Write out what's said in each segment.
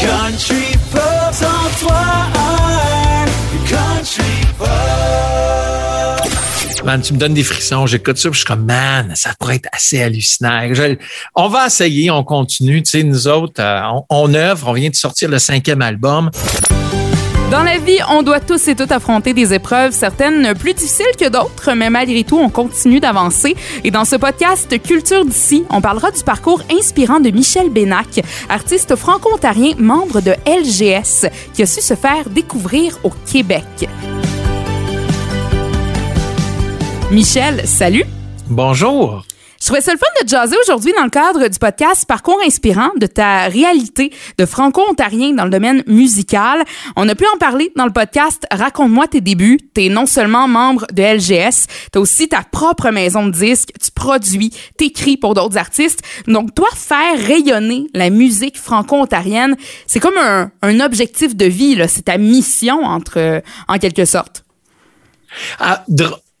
Country Pop 103 Country Pop. Man, tu me donnes des frissons, j'écoute ça, puis je suis comme, man, ça pourrait être assez hallucinant. On va essayer, on continue. Tu sais, nous autres, euh, on, on œuvre, on vient de sortir le cinquième album. Dans la vie, on doit tous et toutes affronter des épreuves, certaines plus difficiles que d'autres, mais malgré tout, on continue d'avancer. Et dans ce podcast Culture d'ici, on parlera du parcours inspirant de Michel Bénac, artiste franco-ontarien, membre de LGS, qui a su se faire découvrir au Québec. Michel, salut! Bonjour. Je trouvais ça le fun de jaser aujourd'hui dans le cadre du podcast Parcours inspirant de ta réalité de franco-ontarien dans le domaine musical. On a pu en parler dans le podcast Raconte-moi tes débuts. Tu es non seulement membre de LGS, tu as aussi ta propre maison de disques, tu produis, t'écris pour d'autres artistes. Donc toi, faire rayonner la musique franco-ontarienne, c'est comme un, un objectif de vie, là. c'est ta mission entre, en quelque sorte. Ah,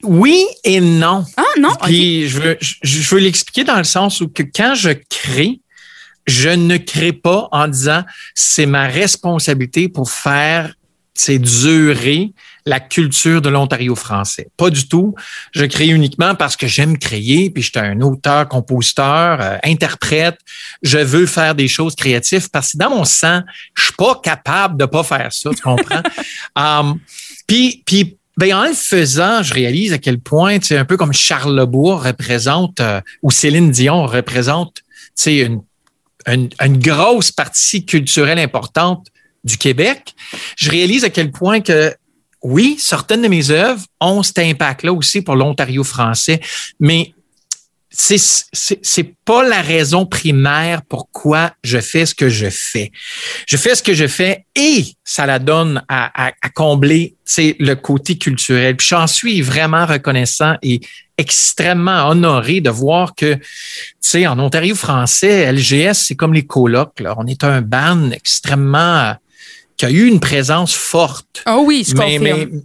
oui et non. Ah non? Puis je veux, je, je veux l'expliquer dans le sens où que quand je crée, je ne crée pas en disant c'est ma responsabilité pour faire c'est durer la culture de l'Ontario français. Pas du tout. Je crée uniquement parce que j'aime créer, puis j'étais un auteur, compositeur, euh, interprète. Je veux faire des choses créatives parce que dans mon sang, je suis pas capable de pas faire ça, tu comprends? Um, puis, puis ben, en le faisant, je réalise à quel point, c'est un peu comme Charles Lebourg représente, euh, ou Céline Dion représente, tu sais, une, une, une grosse partie culturelle importante du Québec. Je réalise à quel point que, oui, certaines de mes œuvres ont cet impact-là aussi pour l'Ontario français, mais c'est, pas la raison primaire pourquoi je fais ce que je fais. Je fais ce que je fais et ça la donne à, à, à combler c'est le côté culturel. Puis j'en suis vraiment reconnaissant et extrêmement honoré de voir que, tu sais, en Ontario français, LGS, c'est comme les colocs. Là. On est un band extrêmement qui a eu une présence forte. Oh oui, je mais, confirme. mais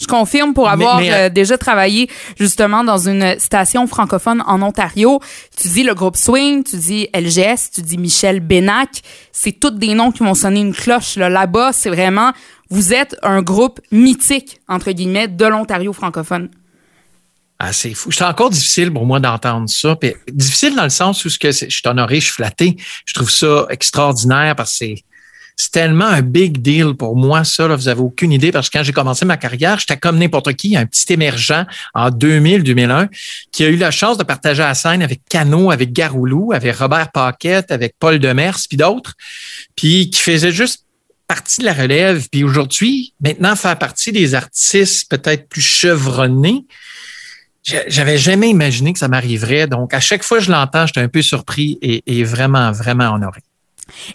Je confirme pour avoir mais, euh, déjà travaillé justement dans une station francophone en Ontario. Tu dis le groupe Swing, tu dis LGS, tu dis Michel Bénac. C'est tous des noms qui vont sonner une cloche. là. Là-bas, c'est vraiment, vous êtes un groupe mythique, entre guillemets, de l'Ontario francophone. Ah, c'est fou. C'est encore difficile pour moi d'entendre ça. Puis, difficile dans le sens où ce que je suis honoré, je suis flatté. Je trouve ça extraordinaire parce que c'est, c'est tellement un big deal pour moi, ça. Là, vous avez aucune idée parce que quand j'ai commencé ma carrière, j'étais comme n'importe qui, un petit émergent en 2000-2001 qui a eu la chance de partager la scène avec Cano, avec Garoulou, avec Robert Paquette, avec Paul Demers, puis d'autres, puis qui faisait juste partie de la relève. Puis aujourd'hui, maintenant, faire partie des artistes peut-être plus chevronnés, j'avais jamais imaginé que ça m'arriverait. Donc, à chaque fois que je l'entends, j'étais un peu surpris et vraiment, vraiment honoré.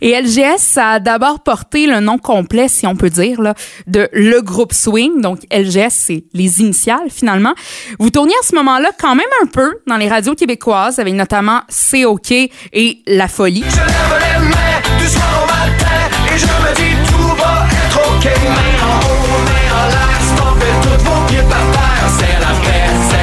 Et LGS, ça a d'abord porté le nom complet, si on peut dire, là, de le groupe Swing. Donc, LGS, c'est les initiales, finalement. Vous tourniez à ce moment-là quand même un peu dans les radios québécoises, avec notamment C'est OK et La Folie. Je lève les mains du soir au matin et je me dis tout va être ok. En haut, en l'air, tous vos pieds par terre. C'est la paix,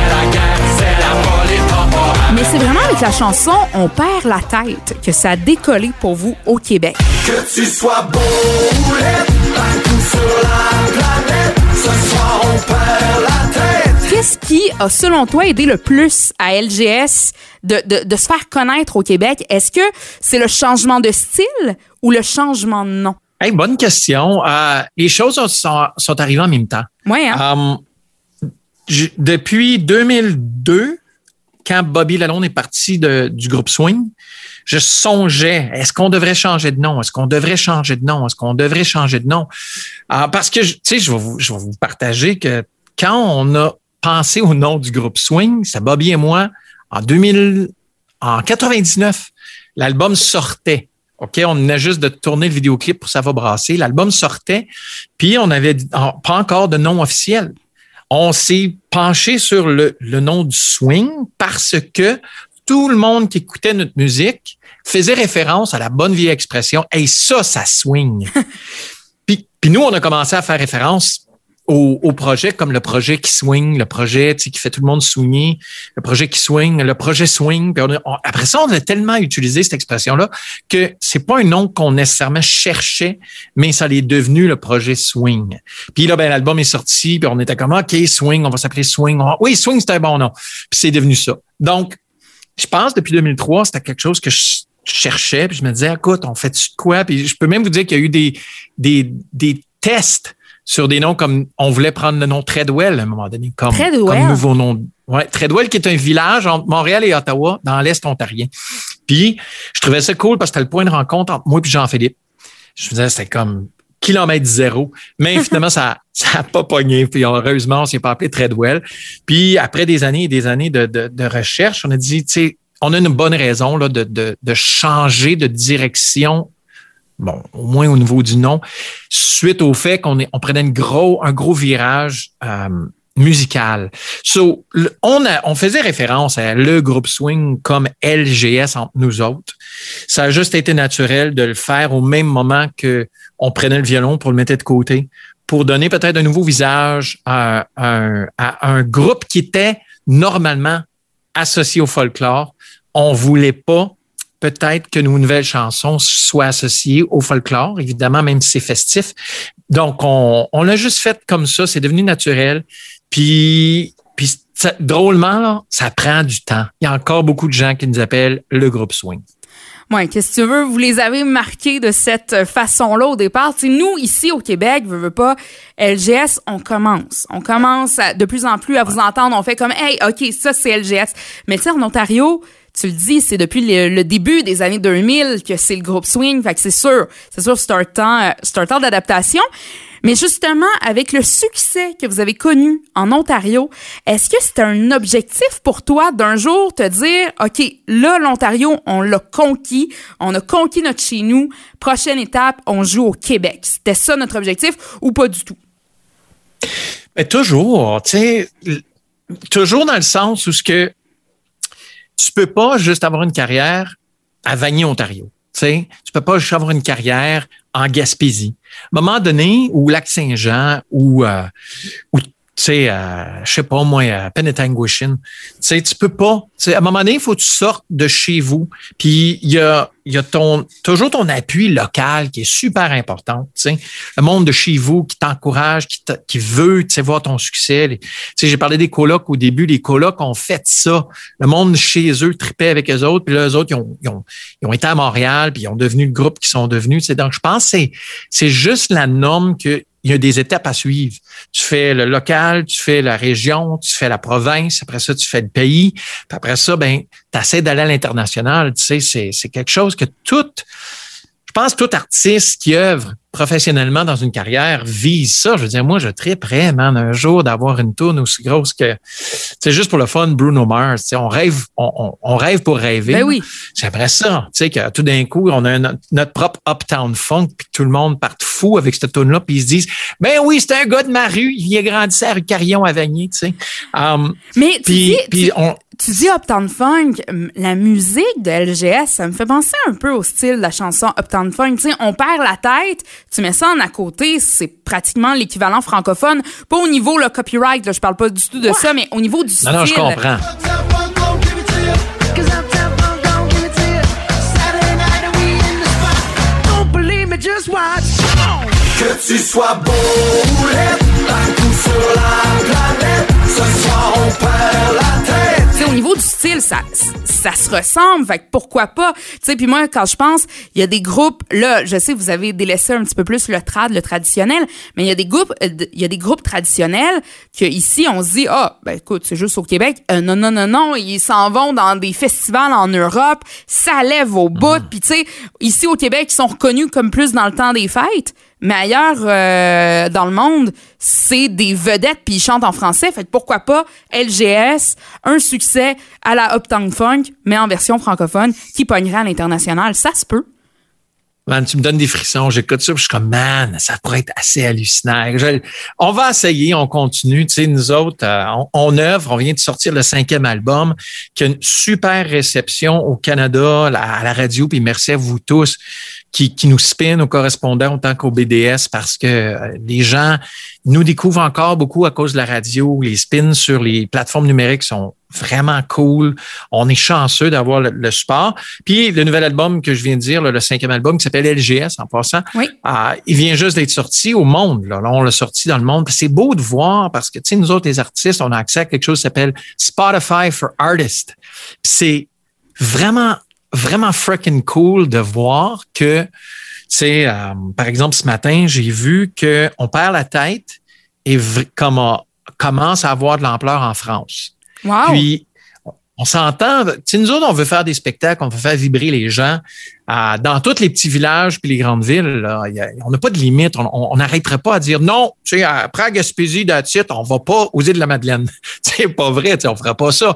c'est vraiment avec la chanson On perd la tête que ça a décollé pour vous au Québec. Que tu sois beau ou laid, partout sur la planète, ce soir on perd la tête. Qu'est-ce qui a, selon toi, aidé le plus à LGS de, de, de se faire connaître au Québec? Est-ce que c'est le changement de style ou le changement de nom? Hey, bonne question. Euh, les choses sont, sont arrivées en même temps. Ouais, hein? Um, j- depuis 2002, quand Bobby Lalonde est parti du groupe Swing, je songeais, est-ce qu'on devrait changer de nom? Est-ce qu'on devrait changer de nom? Est-ce qu'on devrait changer de nom? Ah, parce que, tu sais, je vais vous, je vous partager que quand on a pensé au nom du groupe Swing, c'est Bobby et moi, en 2000, en 99, l'album sortait. OK, on venait juste de tourner le vidéoclip pour Ça brasser. L'album sortait, puis on avait dit- en- pas encore de nom officiel. On s'est penché sur le, le nom du swing parce que tout le monde qui écoutait notre musique faisait référence à la bonne vieille expression Hey, ça, ça swing. puis, puis nous, on a commencé à faire référence au, au projet comme le projet qui swing, le projet qui fait tout le monde swinger, le projet qui swing, le projet swing. Puis on a- après ça, on a tellement utilisé cette expression-là que c'est pas un nom qu'on nécessairement cherchait, mais ça l'est devenu le projet swing. Puis là, ben, l'album est sorti, puis on était comme, OK, swing, on va s'appeler swing. Oui, swing, c'est un bon nom. Puis c'est devenu ça. Donc, je pense depuis 2003, c'était quelque chose que je cherchais, puis je me disais, écoute, on fait de quoi? Puis je peux même vous dire qu'il y a eu des, des, des tests sur des noms comme on voulait prendre le nom Treadwell à un moment donné, comme, nouveau nom. Ouais, Treadwell, qui est un village entre Montréal et Ottawa, dans l'Est ontarien. Puis, je trouvais ça cool parce que c'était le point de rencontre entre moi et Jean-Philippe. Je me disais, c'était comme kilomètre zéro. Mais finalement, ça ça a pas pogné. Puis heureusement, on s'est pas appelé Treadwell. Puis après des années et des années de, de, de recherche, on a dit, tu sais, on a une bonne raison là, de, de, de changer de direction bon, au moins au niveau du nom, suite au fait qu'on on prenait une gros, un gros virage euh, musical. So, on, a, on faisait référence à le groupe swing comme LGS entre nous autres. Ça a juste été naturel de le faire au même moment que on prenait le violon pour le mettre de côté, pour donner peut-être un nouveau visage à, un- à un groupe qui était normalement associé au folklore. On voulait pas peut-être que nos nouvelles chansons soient associées au folklore, évidemment, même si c'est festif. Donc, on, on l'a juste fait comme ça, c'est devenu naturel. Puis, puis ça- drôlement, là, ça prend du temps. Il y a encore beaucoup de gens qui nous appellent le groupe swing. Ouais, qu'est-ce que tu veux? Vous les avez marqués de cette façon-là au départ. Tu sais, nous, ici au Québec, veux, veux pas, LGS, on commence. On commence à- de plus en plus à vous entendre. On fait comme, hey, OK, ça, c'est LGS. Mais tu sais, en Ontario, tu le dis, c'est depuis le, début des années 2000 que c'est le groupe Swing. Fait que c'est sûr, c'est sûr, c'est un temps, euh, c'est un temps d'adaptation. Mais justement, avec le succès que vous avez connu en Ontario, est-ce que c'est un objectif pour toi d'un jour te dire, OK, là, l'Ontario, on l'a conquis, on a conquis notre chez nous, prochaine étape, on joue au Québec. C'était ça notre objectif ou pas du tout? Mais toujours, toujours dans le sens où ce que tu peux pas juste avoir une carrière à Vanier, Ontario. Tu sais, tu peux pas juste avoir une carrière en Gaspésie. À un moment donné, ou Lac-Saint-Jean, ou, euh, ou tu sais, euh, je sais pas moi, à Penetanguishene, tu sais, tu peux pas. tu sais, à un moment donné, il faut que tu sortes de chez vous. Puis il y a, y a ton, toujours ton appui local qui est super important. Tu sais, le monde de chez vous qui t'encourage, qui, qui veut, tu sais, voir ton succès. Les- tu sais, j'ai parlé des colocs au début. Les colocs ont fait ça. Le monde chez eux tripait avec eux autres. Puis là, eux autres, ils ont, ils ont, ils ont été à Montréal, puis ils ont devenu le groupe qu'ils sont devenus. Tu sais, donc, je pense que c'est juste la norme que il y a des étapes à suivre. Tu fais le local, tu fais la région, tu fais la province, après ça, tu fais le pays. Puis après ça, ben, tu essaies d'aller à l'international. Tu sais, c'est, quelque chose que tout, je pense que tout artiste qui œuvre professionnellement dans une carrière vise ça. Je veux dire, moi, je triperais, man, un jour d'avoir une tourne aussi grosse que, c'est juste pour le fun, Bruno Mars. Tu sais, on rêve, on, on, on rêve pour rêver. Ben oui. J'aimerais ça, tu sais, que tout d'un coup, on a un- notre propre Uptown Funk, puis tout le monde parte fou avec cette tune là puis ils se disent, ben oui, c'est un gars de ma rue, il a grandi à rue Carillon à Vanier, tu sais. Um, Mais tu dis, tu- on, Tu dis Uptown Funk, la musique de LGS, ça me fait penser un peu au style de la chanson Uptown Funk. Tu sais, on perd la tête, tu mets ça en à côté, c'est pratiquement l'équivalent francophone. Pas au niveau le copyright, là, je parle pas du tout de ça, mais au niveau du style. non, non, je comprends. Just watch. Que tu sois beau ou laid, partout sur la planète, ce soir on perd la style, ça, ça se ressemble. Fait que pourquoi pas? Tu sais, puis moi, quand je pense, il y a des groupes, là, je sais, vous avez délaissé un petit peu plus le trad, le traditionnel, mais il y a des groupes, euh, il y a des groupes traditionnels que ici, on se dit, ah, ben écoute, c'est juste au Québec. Euh, non, non, non, non, ils s'en vont dans des festivals en Europe, ça lève au bout. Puis tu sais, ici au Québec, ils sont reconnus comme plus dans le temps des fêtes. Mais ailleurs euh, dans le monde, c'est des vedettes puis ils chantent en français. Fait pourquoi pas LGS, un succès à la Uptown Funk, mais en version francophone, qui pognerait à l'international. Ça se peut. Man, tu me donnes des frissons, j'écoute ça, je suis comme, man, ça pourrait être assez hallucinant. On va essayer, on continue. Tu sais, nous autres, euh, on, œuvre, on vient de sortir le cinquième album, qui a une super réception au Canada, à la radio, puis merci à vous tous qui, qui nous spin aux correspondants autant qu'au BDS parce que euh, les gens nous découvrent encore beaucoup à cause de la radio. Les spins sur les plateformes numériques sont vraiment cool. On est chanceux d'avoir le, le support. Puis le nouvel album que je viens de dire, là, le cinquième album qui s'appelle LGS en passant, Oui. euh, il vient juste d'être sorti au monde. Là, Là, on l'a sorti dans le monde. C'est beau de voir parce que tu sais, nous autres, les artistes, on a accès à quelque chose qui s'appelle Spotify for Artists. C'est vraiment, vraiment freaking cool de voir que, tu sais, euh, par exemple, ce matin, j'ai vu qu'on perd la tête et comme, commence à avoir de l'ampleur en France. Wow. Puis, on s'entend, nous autres, on veut faire des spectacles, on veut faire vibrer les gens euh, dans tous les petits villages puis les grandes villes. On n'a pas de limite. On- n'arrêterait pas à dire non, tu sais, à Gaspésie, d'attitude, on va pas aux îles de la Madeleine. C'est pas vrai, tu sais, on fera pas ça.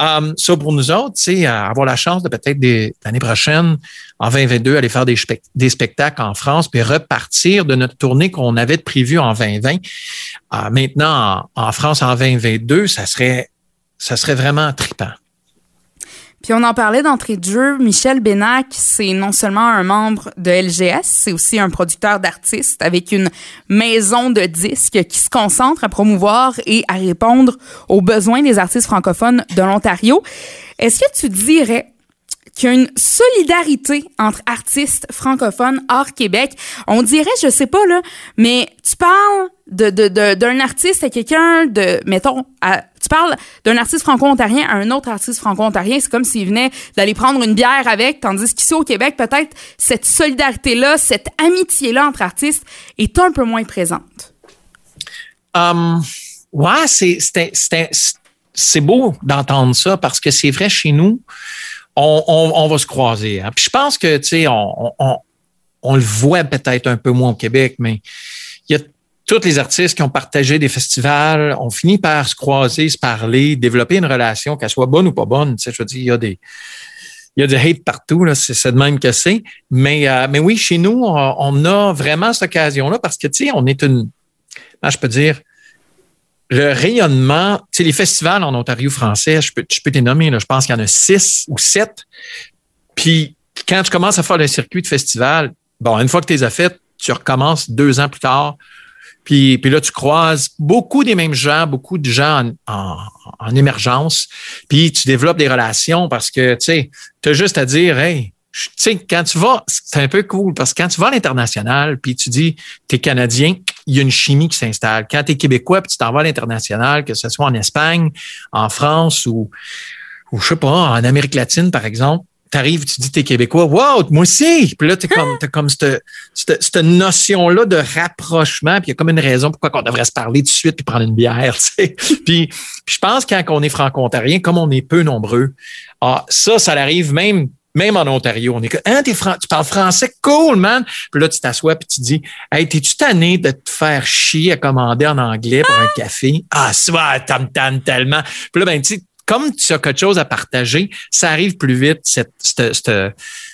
Um, ça, pour nous autres, sais, euh, avoir la chance de peut-être l'année prochaine, en 2022, aller faire des, spec- des spectacles en France, puis repartir de notre tournée qu'on avait prévue en 2020. Euh, maintenant, en, en France, en 2022, ça serait, ça serait vraiment trippant. Puis on en parlait d'entrée de jeu. Michel Bénac, c'est non seulement un membre de LGS, c'est aussi un producteur d'artistes avec une maison de disques qui se concentre à promouvoir et à répondre aux besoins des artistes francophones de l'Ontario. Est-ce que tu dirais qu'il y a une solidarité entre artistes francophones hors Québec? On dirait, je sais pas, là, mais tu parles de, de, de- d'un artiste à quelqu'un de, mettons, à- tu parles d'un artiste franco-ontarien à un autre artiste franco-ontarien. C'est comme s'il venait d'aller prendre une bière avec, tandis qu'ici au Québec, peut-être cette solidarité-là, cette amitié-là entre artistes est un peu moins présente. Um, ouais, c'est, beau d'entendre ça parce que c'est vrai chez nous, on, on, va se croiser. hein. Puis je pense que, tu sais, on, on le voit peut-être un peu moins au Québec, mais il y a tous les artistes qui ont partagé des festivals, on finit par se croiser, se parler, développer une relation, qu'elle soit bonne ou pas bonne. Tu sais, je veux dire, il y a des, il y a du hate partout, c'est, de même que c'est. Mais, euh, mais oui, chez nous, on, a vraiment cette occasion-là parce que, tu sais, on est une, comment je peux dire, le rayonnement, tu sais, les festivals en Ontario français, je peux, je peux t'les nommer, là, je pense qu'il y en a six ou sept. Puis quand tu commences à faire le circuit de festival, bon, une fois que tu les as fait, tu recommences deux ans plus tard. Puis, là, tu croises beaucoup des mêmes gens, beaucoup de gens en, en, en émergence. Puis tu développes des relations parce que, tu sais, as juste à dire, hey, tu sais, quand tu vas, c'est un peu cool parce que quand tu vas à l'international, puis tu dis, tu es Canadien, il y a une chimie qui s'installe. Quand tu es Québécois, puis tu t'en vas à l'international, que ce soit en Espagne, en France ou, ou je sais pas, en Amérique latine, par exemple, tu arrives, tu dis, tu es Québécois, wow, moi aussi! Puis là, tu comme, t'as comme cette, cette, cette notion-là de rapprochement, puis il y a comme une raison pourquoi on devrait se parler tout de suite puis prendre une bière, tu sais. Puis, puis je pense que quand on est franco-ontarien, comme on est peu nombreux, ah, ça, ça arrive même même en Ontario, on est que, hein, t'es fran- tu parles français, cool, man. Puis là, tu t'assois puis tu dis, hey, t'es-tu tanné de te faire chier à commander en anglais pour un café? Ah, ça, ça me tanne tellement. Puis là, ben, tu sais, comme tu as quelque chose à partager, ça arrive plus vite, cette, cette, cette,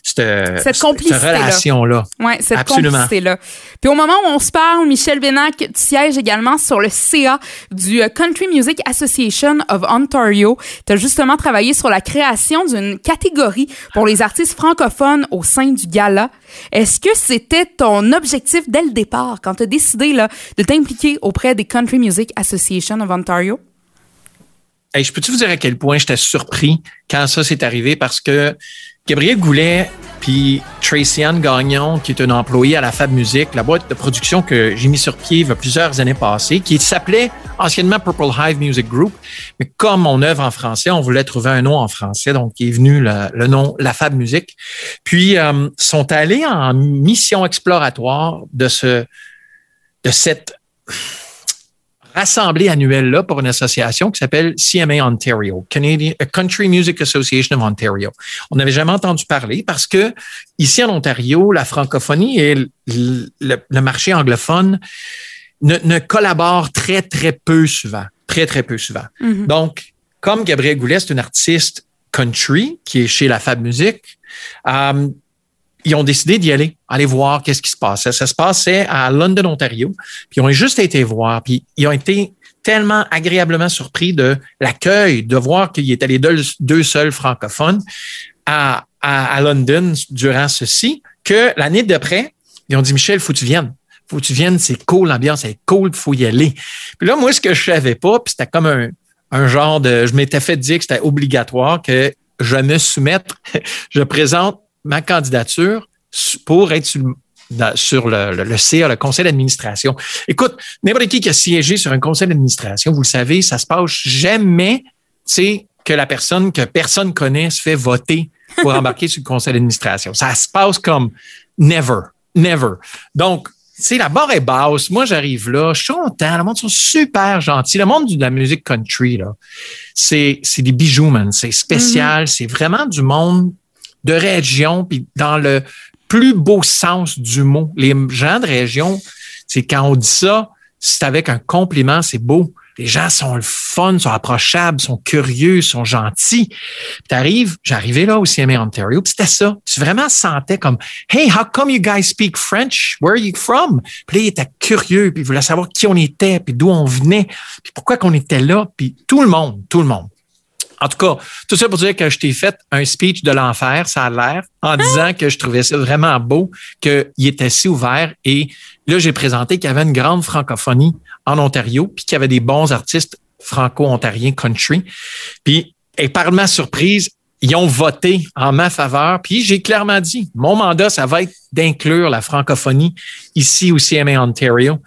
cette, relation-là. Ouais, cette Absolument. complicité-là. Puis au moment où on se parle, Michel Bénac, tu sièges également sur le CA du euh, Country Music Association of Ontario. Tu as justement travaillé sur la création d'une catégorie pour les artistes francophones au sein du gala. Est-ce que c'était ton objectif dès le départ quand tu as décidé là, de t'impliquer auprès des Country Music Association of Ontario? Hey, je peux-tu vous dire à quel point j'étais surpris quand ça s'est arrivé? Parce que Gabriel Goulet puis Tracy Anne Gagnon, qui est une employée à la Fab Music, la boîte de production que j'ai mis sur pied il y a plusieurs années passées, qui s'appelait anciennement Purple Hive Music Group. Mais comme on œuvre en français, on voulait trouver un nom en français, donc il est venu le, le nom La Fab Music. Puis euh, sont allés en mission exploratoire de ce de cette rassemblée annuelle-là pour une association qui s'appelle CMA Ontario, Canadian euh, Country Music Association of Ontario. On n'avait jamais entendu parler parce que ici en Ontario, la francophonie et le, le- le marché anglophone ne, ne collaborent très, très peu souvent. Très, très peu souvent. Mhm. Donc, comme Gabriel Goulet, c'est une artiste country qui est chez la Fab Music, euh, ils ont décidé d'y aller, aller voir qu'est-ce qui se passait. Ça se passait à London, Ontario. Puis ils ont juste été voir, puis ils ont été tellement agréablement surpris de l'accueil, de voir qu'ils étaient les deux, seuls francophones à, à, à London durant ceci, que l'année d'après, ils ont dit, Michel, faut que tu viennes. Faut que tu viennes, c'est cool, l'ambiance est cool, faut y aller. Puis là, moi, ce que je savais pas, puis c'était comme un, un genre de, je m'étais fait dire que c'était obligatoire que je me soumette, je présente ma candidature pour être sur, dans- sur le, le, le CA, le conseil d'administration. Écoute, n'importe qui qui a siégé sur un conseil d'administration, vous le savez, ça se passe jamais, tu sais, que la personne que personne connaît se fait voter pour embarquer sur le conseil d'administration. Ça se passe comme never, never. Donc, tu sais, la barre est basse. Moi, j'arrive là, je suis content. Le monde sont super gentils. Le monde de la musique country, là, c'est, c'est des bijoux, man. C'est spécial. C'est vraiment du monde de région, puis dans le plus beau sens du mot. Les gens de région, c'est quand on dit ça, c'est avec un compliment, c'est beau. Les gens sont le fun, sont approchables, sont curieux, sont gentils. T'arrives, j'arrivais là au CMA Ontario, puis c'était ça. Tu vraiment sentais comme, hey, how come you guys speak French? Where are you from? Puis là, il était curieux, puis il voulait savoir qui on était, puis d'où on venait, puis pourquoi qu'on était là, puis tout le monde, tout le monde. En tout cas, tout ça pour dire que je t'ai fait un speech de l'enfer, ça a l'air, en disant que je trouvais ça vraiment beau, qu'il était si ouvert. Et là, j'ai présenté qu'il y avait une grande francophonie en Ontario, puis qu'il y avait des bons artistes franco-ontariens country. Puis, et par ma surprise, ils ont voté en ma faveur. Puis j'ai clairement dit, mon mandat, ça va être d'inclure la francophonie ici au CMA Ontario.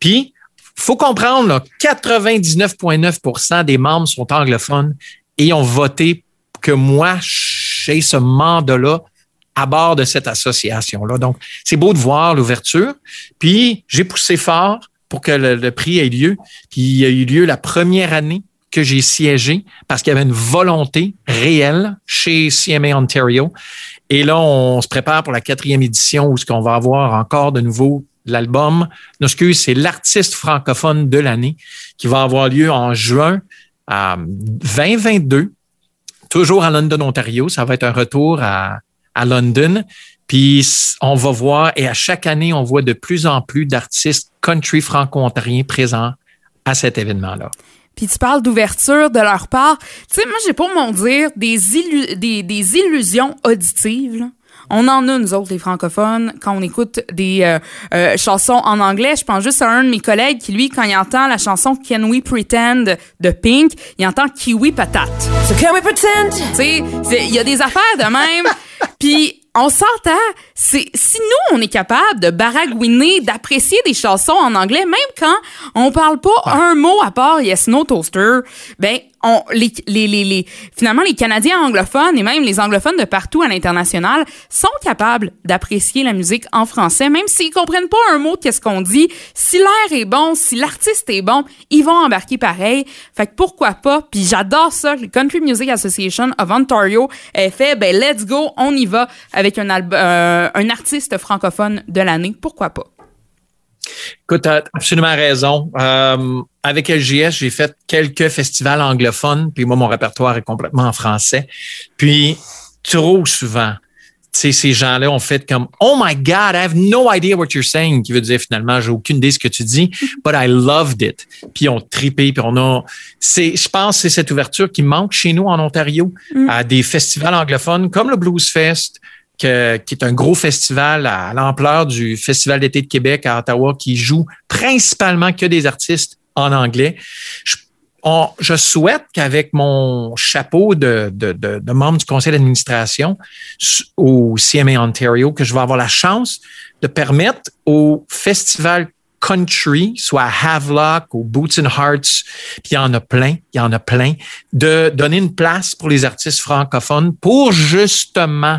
Puis, faut comprendre, là, 99,9% des membres sont anglophones et ont voté que moi, j'ai ce mandat-là à bord de cette association-là. Donc, c'est beau de voir l'ouverture. Puis, j'ai poussé fort pour que le, prix ait lieu. Puis, il a eu lieu la première année que j'ai siégé parce qu'il y avait une volonté réelle chez CMA Ontario. Et là, on se prépare pour la quatrième édition où ce qu'on va avoir encore de nouveau l'album. Non, excuse, c'est l'artiste francophone de l'année qui va avoir lieu en juin 2022, toujours à London, Ontario. Ça va être un retour à, à London. Puis on va voir, et à chaque année, on voit de plus en plus d'artistes country franco-ontariens présents à cet événement-là. Puis tu parles d'ouverture de leur part. Tu sais, moi, j'ai pour mon dire des, illu- des, des illusions auditives. là. On en a, nous autres, les francophones, quand on écoute des euh, euh, chansons en anglais. Je pense juste à un de mes collègues qui, lui, quand il entend la chanson Can We Pretend de Pink, il entend Kiwi Patate. So can we pretend? Tu sais, il y a des affaires de même. Puis on s'entend, c'est si nous on est capable de baragouiner, d'apprécier des chansons en anglais, même quand on parle pas un mot à part Yes No Toaster, ben on les, les, les, les- finalement les Canadiens anglophones et même les anglophones de partout à l'international sont capables d'apprécier la musique en français, même s'ils comprennent pas un mot de qu'est-ce qu'on dit. Si l'air est bon, si l'artiste est bon, ils vont embarquer pareil. Fait que pourquoi pas? Puis j'adore ça. Le Country Music Association of Ontario est fait. Ben let's go, on y va avec un euh, un artiste francophone de l'année. Pourquoi pas? Écoute, tu as absolument raison. Euh, avec LGS, j'ai fait quelques festivals anglophones, puis moi, mon répertoire est complètement en français. Puis, trop souvent, ces gens-là ont fait comme Oh my God, I have no idea what you're saying, qui veut dire finalement, j'ai aucune idée de ce que tu dis, but I loved it. Puis on tripé, puis on a. C'est, je pense, que c'est cette ouverture qui manque chez nous en Ontario à des festivals anglophones comme le Blues Fest, que- qui est un gros festival à l'ampleur du Festival d'été de Québec à Ottawa, qui joue principalement que des artistes en anglais. Je, on- je souhaite qu'avec mon chapeau de, de, de, de membre du conseil d'administration au CMA Ontario, que je vais avoir la chance de permettre au festival country, soit à Havelock, ou Boots and Hearts, puis il y en a plein, il y en a plein, de donner une place pour les artistes francophones pour justement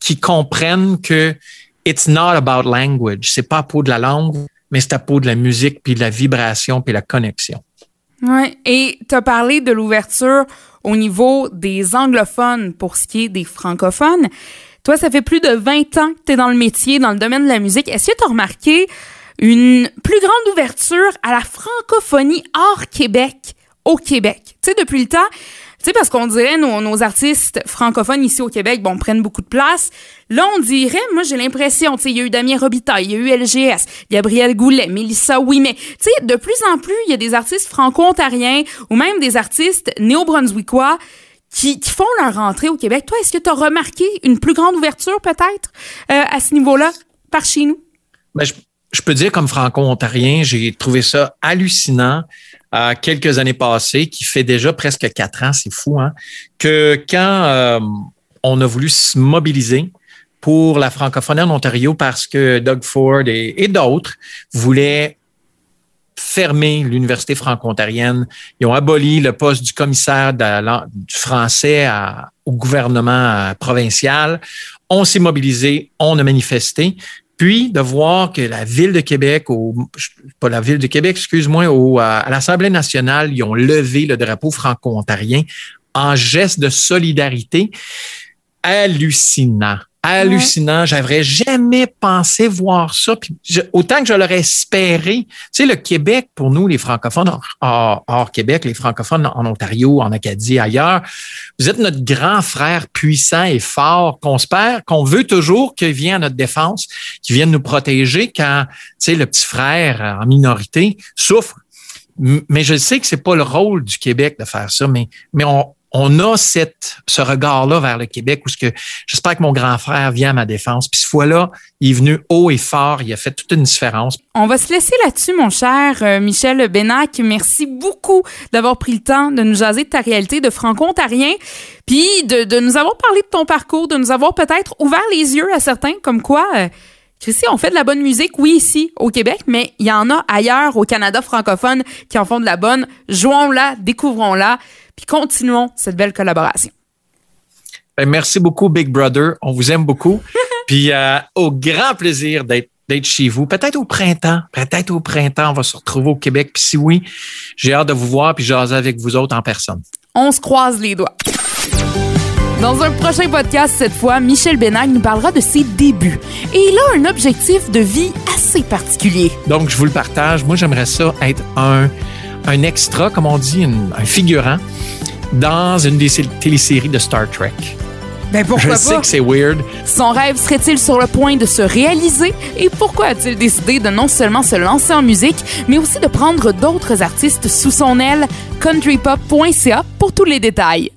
qui comprennent que it's not about language. C'est pas à propos de la langue, mais c'est à propos de la musique, puis de la vibration, puis la connexion. Ouais. Et tu as parlé de l'ouverture au niveau des anglophones pour ce qui est des francophones. Toi, ça fait plus de 20 ans que tu es dans le métier, dans le domaine de la musique. Est-ce que tu as remarqué une plus grande ouverture à la francophonie hors Québec, au Québec? Tu sais, depuis le temps, Tu sais, parce qu'on dirait nos, nos artistes francophones ici au Québec, bon, prennent beaucoup de place. Là, on dirait, moi, j'ai l'impression, tu sais, il y a eu Damien Robitaille, il y a eu LGS, Gabriel Goulet, Mélissa Ouimet. Tu sais, de plus en plus, il y a des artistes franco-ontariens ou même des artistes néo-brunswickois qui, font leur rentrée au Québec. Toi, est-ce que tu as remarqué une plus grande ouverture, peut-être, euh, à ce niveau-là, par chez nous? Ben, je, je peux dire, comme franco-ontarien, j'ai trouvé ça hallucinant euh, quelques années passées, qui fait déjà presque quatre ans, c'est fou, hein, que quand euh, on a voulu se mobiliser pour la francophonie en Ontario parce que Doug Ford et, d'autres voulaient fermer l'université franco-ontarienne. Ils ont aboli le poste du commissaire du français au gouvernement euh, provincial. On s'est mobilisé, on a manifesté. Puis de voir que la ville de Québec, au, pas la ville de Québec, excuse-moi, à l'Assemblée nationale, ils ont levé le drapeau franco-ontarien en geste de solidarité hallucinant. Hallucinant. J'aurais jamais pensé voir ça. Puis autant que je l'aurais espéré. Tu sais, le Québec, pour nous, les francophones hors, Québec, les francophones en Ontario, en Acadie, ailleurs, vous êtes notre grand frère puissant et fort qu'on espère, qu'on veut toujours qu'il vienne à notre défense, qu'il vienne nous protéger quand, tu sais, le petit frère en minorité souffre. Mais je sais que c'est pas le rôle du Québec de faire ça, mais, mais on, on a cette, ce regard-là vers le Québec où ce que j'espère que mon grand frère vient à ma défense. Puis cette fois-là, il est venu haut et fort, il a fait toute une différence. On va se laisser là-dessus, mon cher euh, Michel Benac. Merci beaucoup d'avoir pris le temps de nous jaser de ta réalité de franco-ontarien, puis de, de nous avoir parlé de ton parcours, de nous avoir peut-être ouvert les yeux à certains, comme quoi, euh, on fait de la bonne musique, oui, ici, au Québec, mais il y en a ailleurs, au Canada francophone, qui en font de la bonne. Jouons-la, découvrons-la, puis continuons cette belle collaboration. Ben, merci beaucoup, Big Brother. On vous aime beaucoup. Puis euh, au grand plaisir d'être d'être chez vous. Peut-être au printemps. Peut-être au printemps, on va se retrouver au Québec. Puis si oui, j'ai hâte de vous voir puis jaser avec vous autres en personne. On se croise les doigts. Dans un prochain podcast, cette fois, Michel Benag nous parlera de ses débuts. Et il a un objectif de vie assez particulier. Donc, je vous le partage. Moi, j'aimerais ça être un, un extra, comme on dit, une- un figurant dans une des téléséries de Star Trek. Ben Je pourquoi sais pas? que c'est weird. Son rêve serait-il sur le point de se réaliser? Et pourquoi a-t-il décidé de non seulement se lancer en musique, mais aussi de prendre d'autres artistes sous son aile? countrypop.ca pour tous les détails.